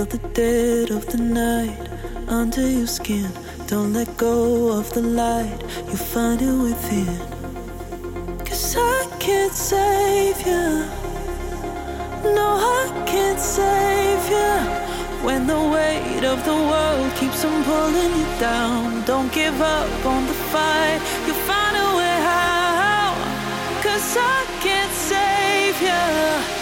Feel the dead of the night under your skin. Don't let go of the light, you find it within. Cause I can't save you. No, I can't save you. When the weight of the world keeps on pulling you down, don't give up on the fight, you find a way out. Cause I can't save you.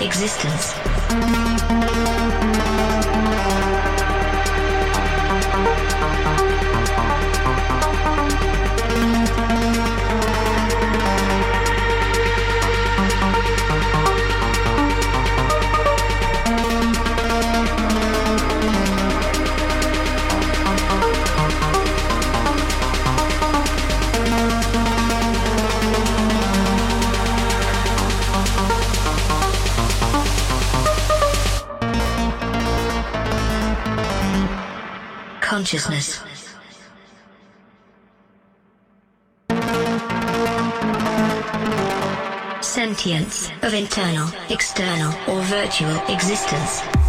Virtual virtual existence.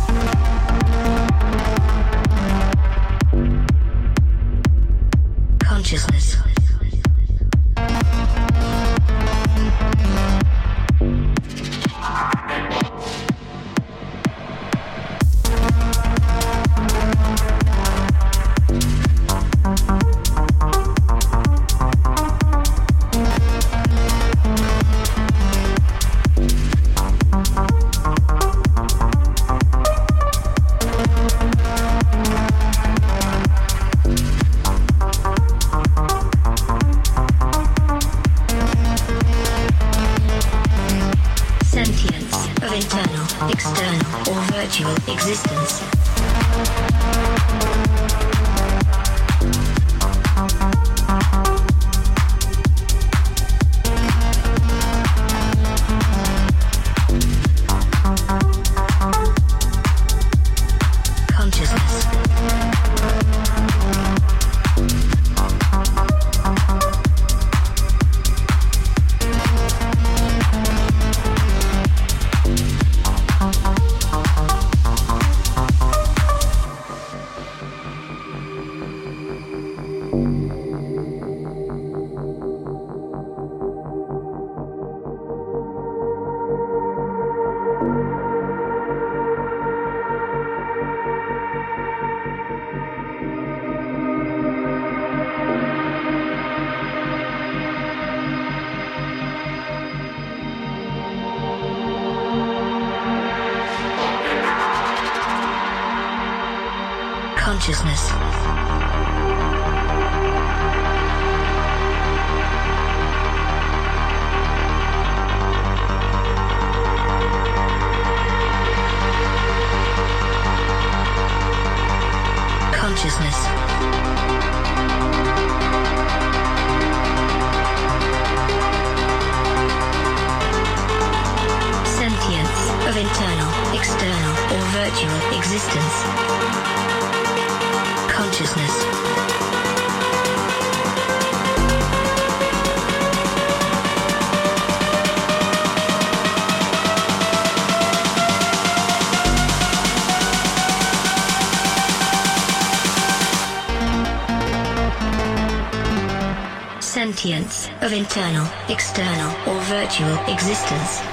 Of internal, external, or virtual existence.